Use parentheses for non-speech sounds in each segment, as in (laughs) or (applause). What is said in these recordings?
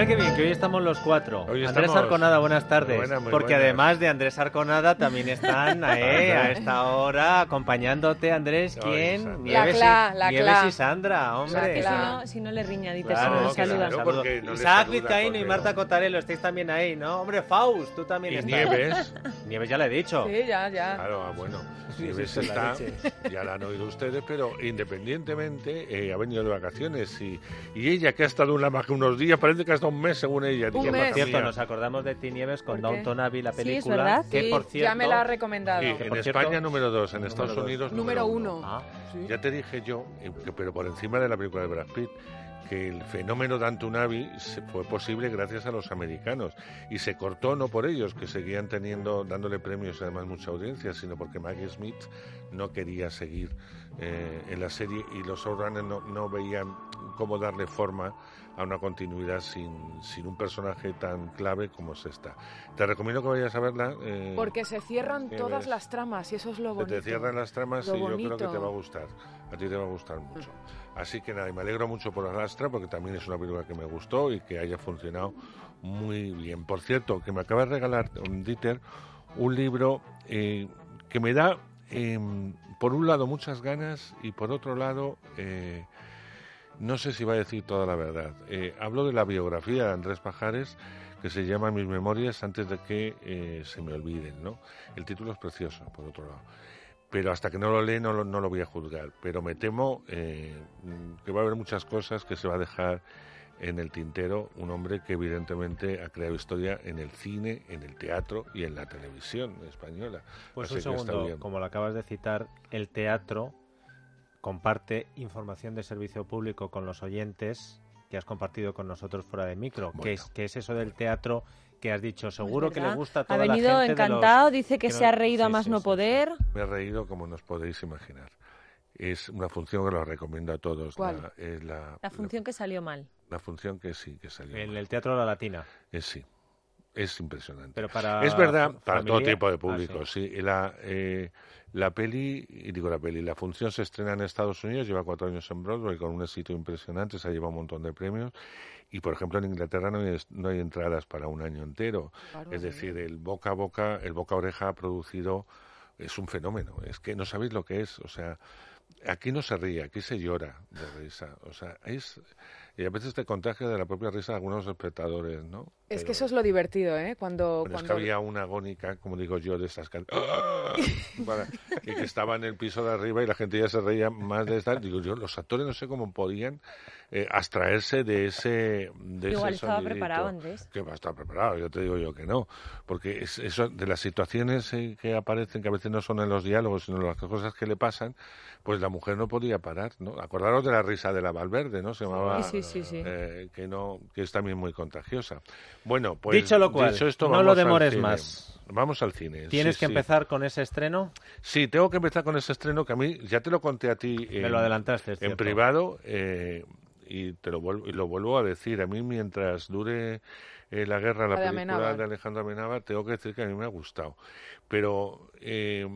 Mira qué bien, que hoy estamos los cuatro. Hoy Andrés estamos- Arconada, buenas tardes. Muy buenas, muy Porque buenas. además de Andrés Arconada, también están (laughs) eh, a esta hora acompañándote, Andrés. ¿Quién? Nieves, La la Nieves Cla. y Sandra, hombre. La Si Cla. no, si no le riña, Dieter, Claro, si no le que saluda. claro. no Isaac Vizcaíno y Marta. Cotarelo, estáis también ahí, ¿no? Hombre, Faust, tú también Y estás. Nieves. (laughs) Nieves ya le he dicho. Sí, ya, ya. Claro, ah, bueno, Sí, Nieves sí, la está, leche. ya la han oído ustedes, pero independientemente eh, ha venido de vacaciones y, y ella que ha estado una, más que unos días, parece que ha estado un mes según ella. Un mes. Por "Madre cierto, mía". nos acordamos de ti, Nieves, con. Downton Abbey, la Sí, es película. verdad. Que, Sí, por cierto, ya me la ha recomendado. Sí, Que, en por España cierto, número dos, en número Estados dos. Unidos Número uno. Ah, Ya te dije yo, eh, que- pero por encima de la película de Brad Pitt, que el fenómeno de Antunavi se- fue posible gracias a los americanos y se cortó no por ellos que seguían teniendo dándole premios y además mucha audiencia, sino porque Maggie Smith no quería seguir eh, en la serie y los showrunners no, no veían cómo darle forma a una continuidad sin, sin un personaje tan clave como es esta. Te recomiendo que vayas a verla. eh, Porque se cierran ¿Qué todas ves? las tramas y eso es lo se bonito. te cierran las tramas Lo y yo creo que te va a gustar. A ti te va a gustar mucho. Así que nada, y me alegro mucho por Alastra porque también es una película que me gustó y que haya funcionado muy bien. Por cierto, que me acaba de regalar Dieter un libro eh, que me da, eh, por un lado, muchas ganas y por otro lado, eh, no sé si va a decir toda la verdad. Eh, hablo de la biografía de Andrés Pajares que se llama Mis memorias antes de que eh, se me olviden, ¿no? El título es precioso, por otro lado. Pero hasta que no lo lee no lo, no lo voy a juzgar. Pero me temo eh, que va a haber muchas cosas que se va a dejar en el tintero un hombre que evidentemente ha creado historia en el cine, en el teatro y en la televisión española. Pues Así un que segundo, como lo acabas de citar, el teatro comparte información de servicio público con los oyentes que has compartido con nosotros fuera de micro. ¿Qué, Bueno. es, qué es eso del teatro que has dicho? Seguro que le gusta a Ha toda la venido gente de los- encantado, dice que, que se no- ha reído a sí, más sí, no sí, poder. Me he reído como nos podéis imaginar. Es una función que lo recomiendo a todos. ¿Cuál? La, es la, La función que salió mal. la función que sí, que salió. En mal. el Teatro de la Latina. Es sí. Es impresionante. Pero para es verdad, para todo tipo de Ah, público, sí. Y La, eh, la peli, y digo la peli, la función se estrena en Estados Unidos, lleva cuatro años en Broadway con un éxito impresionante, se ha llevado un montón de premios. Y por ejemplo en Inglaterra no hay, no hay entradas para un año entero. Claro, es decir, el boca a boca, el boca a oreja ha producido, es un fenómeno. Es que no sabéis lo que es. O sea, aquí no se ríe, aquí se llora de risa. O sea, es. Y a veces te contagia de la propia risa de algunos espectadores, ¿no? Es Pero- que eso es lo divertido, ¿eh? Cuando, bueno, es que cuando había una agónica, como digo yo, de estas que... Para- y que estaba en el piso de arriba y la gente ya se reía más de estas. Digo yo, los actores no sé cómo podían eh, abstraerse de ese de Igual ese estaba preparado, Andrés. Que va a estar preparado, yo te digo yo que no. Porque es eso de las situaciones eh, que aparecen, que a veces no son en los diálogos, sino en las cosas que le pasan, pues la mujer no podía parar, ¿no? Acordaros de la risa de la Valverde, ¿no? Se llamaba... Sí, sí, sí, sí. eh, que no que es también muy contagiosa. Bueno, pues Dicho lo cual, dicho esto, no vamos lo al demores cine. más. Vamos al cine. ¿Tienes sí, que sí. empezar con ese estreno? Sí, tengo que empezar con ese estreno que a mí ya te lo conté a ti Me en, lo adelantaste, es en cierto. privado eh, y te lo vuelvo y lo vuelvo a decir. A mí mientras dure eh, la guerra, la película Amenábar. de Alejandro Amenábar, tengo que decir que a mí me ha gustado. Pero eh,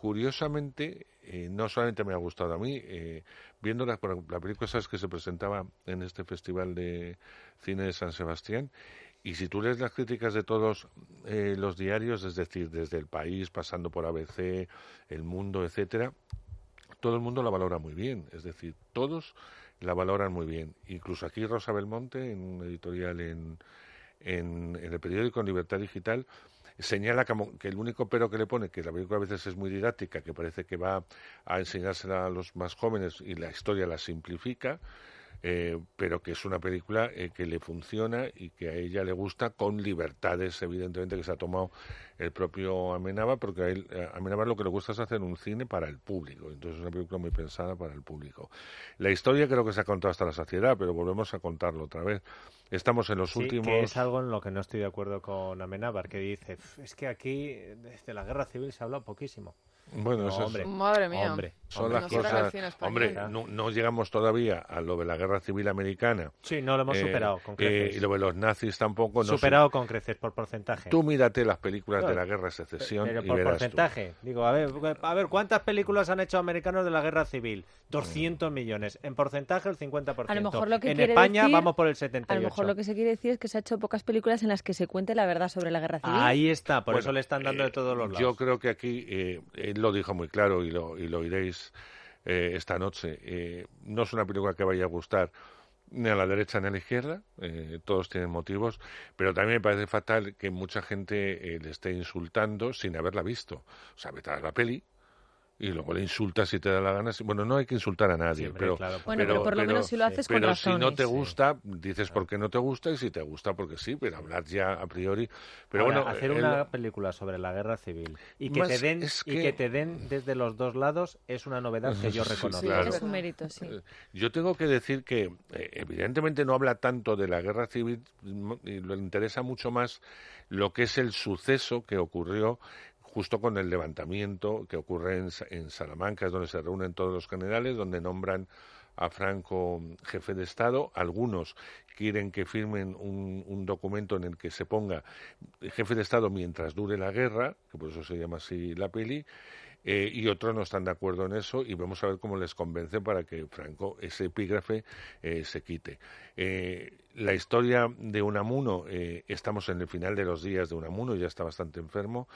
curiosamente eh, no solamente me ha gustado a mí, eh, viendo la, la película sabes que se presentaba en este festival de cine de San Sebastián. Y si tú lees las críticas de todos eh, los diarios, es decir, desde El País, pasando por ABC, El Mundo, etcétera, todo el mundo la valora muy bien. Es decir, todos la valoran muy bien. Incluso aquí Rosa Belmonte, en un editorial en, en, en el periódico en Libertad Digital, señala como que el único pero que le pone, que la película a veces es muy didáctica, que parece que va a enseñársela a los más jóvenes y la historia la simplifica, eh, pero que es una película eh, que le funciona y que a ella le gusta con libertades, evidentemente, que se ha tomado el propio Amenábar, porque a, él, a Amenábar lo que le gusta es hacer un cine para el público, entonces es una película muy pensada para el público. La historia creo que se ha contado hasta la saciedad, pero volvemos a contarlo otra vez. Estamos en los Sí, últimos... que es algo en lo que no estoy de acuerdo con Amenábar, que dice, "F, es que aquí desde la guerra civil se habla poquísimo. Bueno, No, eso es- hombre. Madre mía. Hombre, son hombre. las cosas. Hombre, no, no llegamos todavía a lo de la guerra civil americana. Sí, no lo hemos eh, superado con eh, creces. y lo de los nazis tampoco. No superado con creces por porcentaje. Tú mírate las películas de la guerra de secesión Pero y por verás tú. porcentaje. Digo, a ver, a ver, ¿cuántas películas han hecho americanos de la guerra civil? 200 millones. En porcentaje, el 50%. A lo mejor lo que en quiere España decir- vamos por el A 78. lo mejor lo que se quiere decir es que se ha hecho pocas películas en las que se cuente la verdad sobre la guerra civil. Ahí está, por Bueno, eso le están dando eh, de todos los lados. Yo creo que aquí, eh, él lo dijo muy claro y lo, y lo eh, esta noche. eh, no es una película que vaya a gustar ni a la derecha ni a la izquierda, eh, todos tienen motivos, pero también me parece fatal que mucha gente eh, le esté insultando sin haberla visto. O sea, vete la peli y luego le insultas si te da la gana. Bueno, no hay que insultar a nadie, pero, claro, Bueno, pero, por lo menos si lo haces con pero si no razones. te Sí. gusta, dices por qué no te gusta y si te gusta, porque sí, pero hablar ya a priori. Pero Ahora, bueno, hacer él- una película sobre la guerra civil y que te den es y que- te den desde los dos lados es una novedad que yo (laughs) reconozco. Sí, claro. es un mérito, sí. Eh, Yo tengo que decir que eh, evidentemente no habla tanto de la guerra civil y le interesa mucho más lo que es el suceso que ocurrió justo con el levantamiento que ocurre en, Sa- en Salamanca, es donde se reúnen todos los generales, donde nombran a Franco jefe de Estado. Algunos quieren que firmen un, documento en el que se ponga jefe de Estado mientras dure la guerra, que por eso se llama así la peli, eh, y otros no están de acuerdo en eso y vamos a ver cómo les convence para que Franco ese epígrafe eh, se quite. Eh, la historia de Unamuno, estamos en el final de los días de Unamuno, ya está bastante enfermo,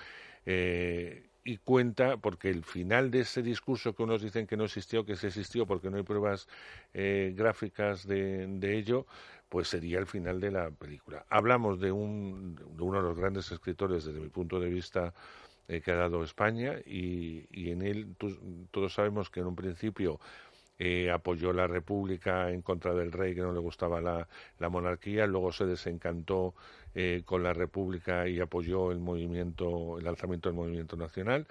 eh, y cuenta, porque el final de ese discurso que unos dicen que no existió, que sí existió porque no hay pruebas eh, gráficas de, de ello, pues sería el final de la película. Hablamos de, un, de uno de los grandes escritores, desde mi punto de vista, eh, que ha dado España y, y en él todos sabemos que en un principio eh, apoyó la República en contra del rey que no le gustaba la, monarquía, luego se desencantó eh, con la República y apoyó el movimiento, el alzamiento del movimiento nacional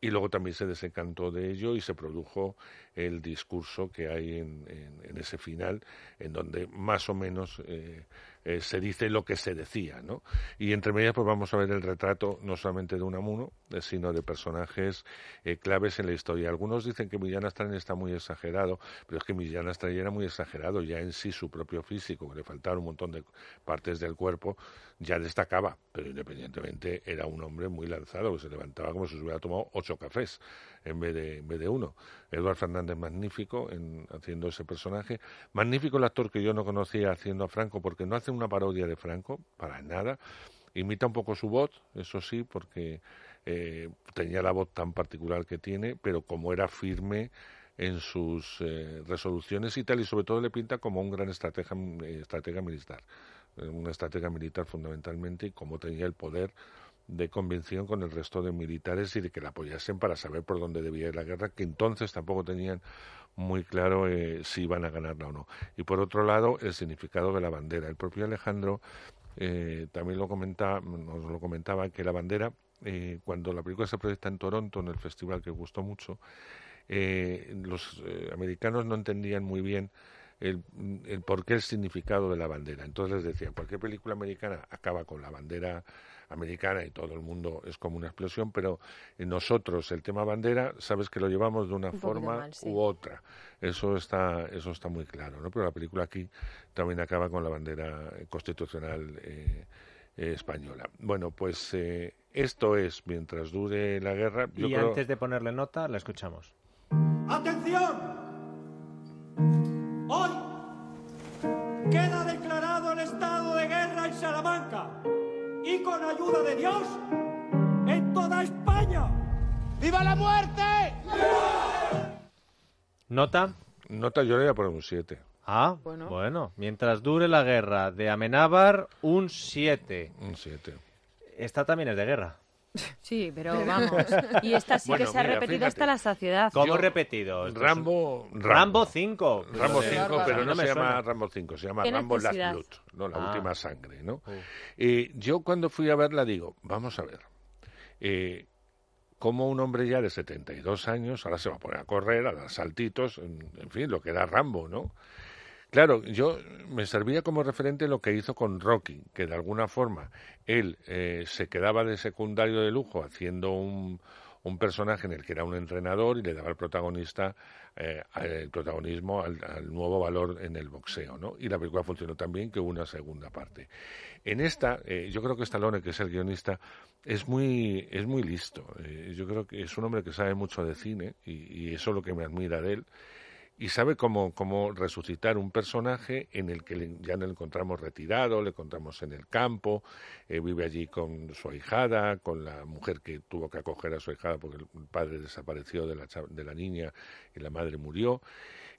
y luego también se desencantó de ello y se produjo el discurso que hay en, en- en ese final, en donde más o menos eh, eh, se dice lo que se decía, ¿no? Y entre medias pues vamos a ver el retrato no solamente de Unamuno, eh, sino de personajes eh, claves en la historia. Algunos dicen que Millán Astrain está muy exagerado, pero es que Millán Astrain era muy exagerado ya en sí su propio físico, que le faltaban un montón de partes del cuerpo, ya destacaba, pero independientemente era un hombre muy lanzado, que se levantaba como si se hubiera tomado ocho cafés en vez de, en vez de uno. Eduard Fernández magnífico en haciendo ese personaje, magnífico el actor que yo no conocía haciendo a Franco, porque no hace una parodia de Franco, para nada, imita un poco su voz, eso sí, porque eh, tenía la voz tan particular que tiene, pero como era firme en sus eh, resoluciones y tal, y sobre todo le pinta como un gran estratega, eh, estratega militar, una estratega militar fundamentalmente, y como tenía el poder de convención con el resto de militares y de que la apoyasen para saber por dónde debía ir la guerra, que entonces tampoco tenían muy claro eh, si iban a ganarla o no. Y por otro lado, el significado de la bandera. El propio Alejandro eh, también lo comentaba, nos lo comentaba que la bandera, eh, cuando la película se proyecta en Toronto, en el festival que gustó mucho, eh, los eh, americanos no entendían muy bien el, el por qué el significado de la bandera. Entonces les decía, cualquier película americana acaba con la bandera americana y todo el mundo es como una explosión, pero nosotros el tema bandera, sabes que lo llevamos de una Un forma mal, sí. u otra. Eso está, eso está muy claro, ¿no? Pero la película aquí también acaba con la bandera constitucional eh, eh, española. Bueno, pues eh, esto es mientras dure la guerra. Yo y creo- antes de ponerle nota, la escuchamos. ¡Atención! Hoy queda declarado el estado de guerra en Salamanca con ayuda de Dios en toda España. ¡Viva la muerte! ¿Nota? Nota, yo le voy a poner un 7. Ah, Bueno. bueno. Mientras dure la guerra de Amenábar, un 7. Un 7. Esta también es de guerra. Sí, pero (laughs) vamos. Y esta sí Bueno, que se ha repetido fíjate. hasta la saciedad. ¿Cómo Yo- repetido? Rambo, Rambo 5. Rambo Qué 5, bárbaro. pero No no, me se llama. Rambo 5, se llama ¿Qué Rambo Last? Blood, no, la Ah. última sangre, ¿no? Uh. Eh, yo cuando fui a verla digo, vamos a ver, eh, como un hombre ya de 72 años ahora se va a poner a correr, a dar saltitos, en, en fin, lo que era Rambo, ¿no? Claro, yo me servía como referente lo que hizo con Rocky, que de alguna forma él eh, se quedaba de secundario de lujo haciendo un, un personaje en el que era un entrenador y le daba el protagonista eh, el protagonismo al, nuevo valor en el boxeo, ¿no? Y la película funcionó tan bien que hubo una segunda parte. En esta, eh, yo creo que Stallone, que es el guionista, es muy, es muy listo. Eh, yo creo que es un hombre que sabe mucho de cine y, y eso es lo que me admira de él y sabe cómo, cómo resucitar un personaje en el que ya no le encontramos retirado, le encontramos en el campo, eh, vive allí con su ahijada, con la mujer que tuvo que acoger a su ahijada porque el padre desapareció de la, de la niña y la madre murió.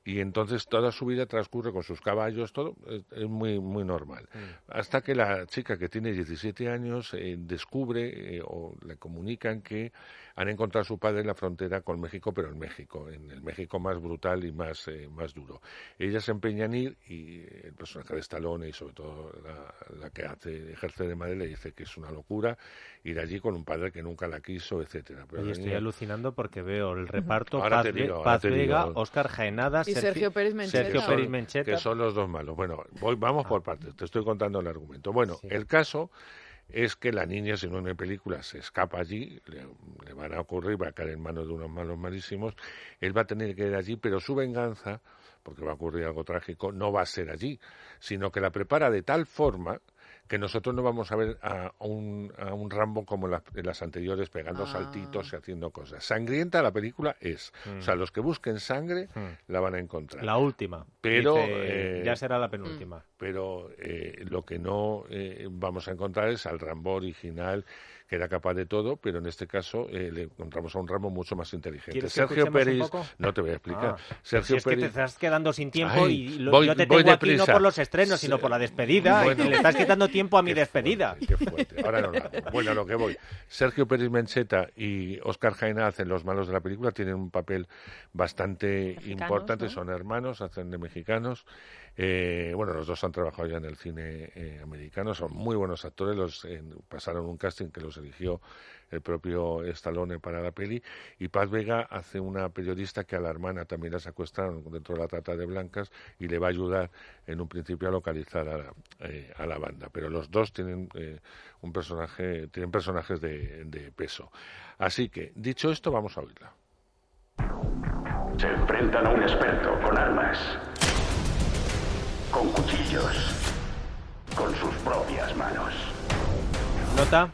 Y entonces toda su vida transcurre con sus caballos, todo es, muy, muy normal. Hasta que la chica que tiene 17 años eh, descubre eh, o le comunican que han encontrado a su padre en la frontera con México, pero en México, en el México más brutal y más, eh, más duro. Ella se empeña en ir y el personaje de Stallone y sobre todo la, la que hace, ejerce de madre le dice que es una locura ir allí con un padre que nunca la quiso, etcétera. Pero la estoy niña- alucinando porque veo el reparto Ahora Paz, digo, Vega, digo. Oscar Jaenada, Y Sergio Pérez Mencheta. Sergio que Pérez son- Mencheta. que son los dos malos. Bueno, voy, vamos por partes, te estoy contando el argumento. Bueno, Sí. el caso es que la niña, si no en película, se escapa allí, le, le van a ocurrir, va a caer en manos de unos malos malísimos, él va a tener que ir allí, pero su venganza, porque va a ocurrir algo trágico, no va a ser allí, sino que la prepara de tal forma que nosotros no vamos a ver a un, a un Rambo como las, en las anteriores pegando Ah. saltitos y haciendo cosas. Sangrienta la película es. O sea, los que busquen sangre Mm. la van a encontrar La última. Pero, Dice, eh, ya será la penúltima. Pero eh, lo que no eh, vamos a encontrar es al Rambo original que era capaz de todo, pero en este caso eh, le encontramos a un Rambo mucho más inteligente. ¿Quieres que Sergio poco? no te voy a explicar. Ah, Sergio si es que te estás quedando sin tiempo Ay, y lo- voy- yo te tengo aquí no por los estrenos, sino por la despedida Bueno. y le estás quitando tiempo a mi (laughs) Qué despedida. fuerte, qué fuerte. Ahora no. Bueno, a lo que voy. Sergio Pérez Mencheta y Oscar Jaena hacen los malos de la película, tienen un papel bastante Mexicanos, importante, ¿no? son hermanos, hacen de mexicanos. Eh, bueno, los dos han trabajado ya en el cine eh, americano, son muy buenos actores, los pasaron un casting que los eligió el propio Stallone para la peli y Paz Vega hace una periodista que a la hermana también la secuestraron dentro de la trata de blancas y le va a ayudar en un principio a localizar a la, eh, a la banda. Pero los dos tienen eh, un personaje tienen personajes de peso. Así que dicho esto vamos a oírla. Se enfrentan a un experto con armas, con cuchillos, con sus propias manos. Nota,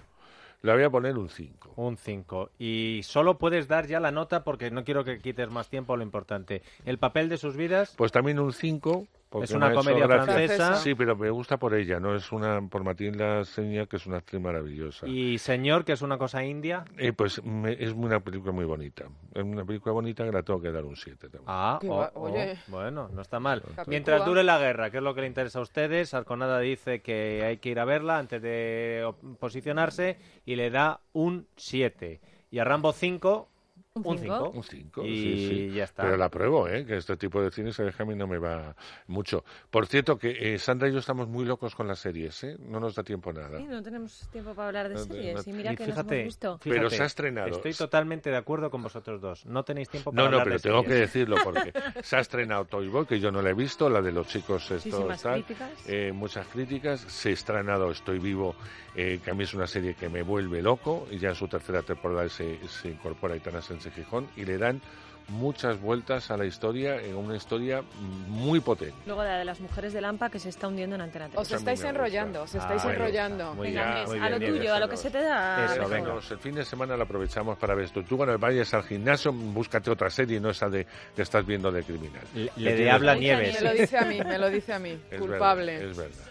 le voy a poner un 5 un 5. Y solo puedes dar ya la nota porque no quiero que quites más tiempo a lo importante. El papel de sus vidas pues también un 5 es una comedia francesa. Sí, pero me gusta por ella, no es una por Matilda Seña, que es una actriz maravillosa. y Señor, que es una cosa india. Eh, pues me- es una película muy bonita. Es una película bonita que la tengo que dar un 7 también. Ah, oh, oh, oye. bueno, no está mal. Capicúa. Mientras dure la guerra, que es lo que le interesa a ustedes, Arconada dice que hay que ir a verla antes de posicionarse y le da un 7. Y a Rambo 5, ¿Un un cinco? 5. Un 5, Y sí, sí. ya está. Pero la pruebo, ¿eh? que este tipo de cine sabes que a mí no me va mucho. Por cierto, que eh, Sandra y yo estamos muy locos con las series, ¿eh? No nos da tiempo nada. Sí, no tenemos tiempo para hablar de No, no, series. Y mira Y que nos fíjate, hemos visto. Pero se ha estrenado. Estoy totalmente de acuerdo con vosotros dos. No tenéis tiempo para No, no, hablar pero de tengo que series. decirlo (laughs) porque se ha estrenado Toy Boy, que yo no la he visto, la de los chicos estos Muchísimas tal. críticas. Eh, muchas críticas. Se ha estrenado Estoy Vivo, eh, que a mí es una serie que me vuelve loco. Y ya en su tercera temporada se, se incorpora Aitana Sánchez Gijón y le dan muchas vueltas a la historia, en una historia muy potente. Luego la de las mujeres de Lampa que se está hundiendo en Antena 3. Os estáis me enrollando, os estáis Ah, enrollando. muy Venga, bien, muy a lo bien, tuyo, a lo que se te da. Eso, venga. Déjanos, el fin de semana lo aprovechamos para ver esto. Tú cuando vayas al gimnasio, búscate otra serie, no esa de que estás viendo de criminal. Le, le de habla Me Nieves. lo dice a mí, me lo dice a mí. Es Culpable. verdad, es verdad.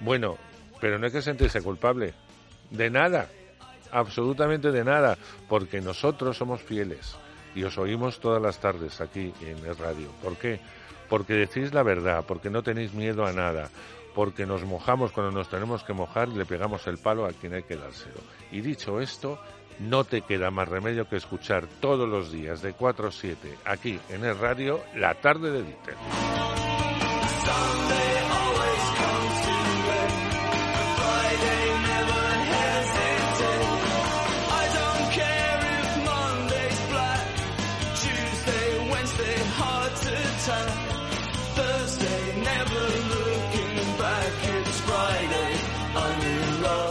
Bueno, pero no hay que sentirse culpable. De nada absolutamente de nada, porque nosotros somos fieles y os oímos todas las tardes aquí en el radio. ¿Por qué? Porque decís la verdad, porque no tenéis miedo a nada, porque nos mojamos cuando nos tenemos que mojar y le pegamos el palo a quien hay que dárselo. Y dicho esto, no te queda más remedio que escuchar todos los días de 4 a 7 aquí en el radio La Tarde de Dieter.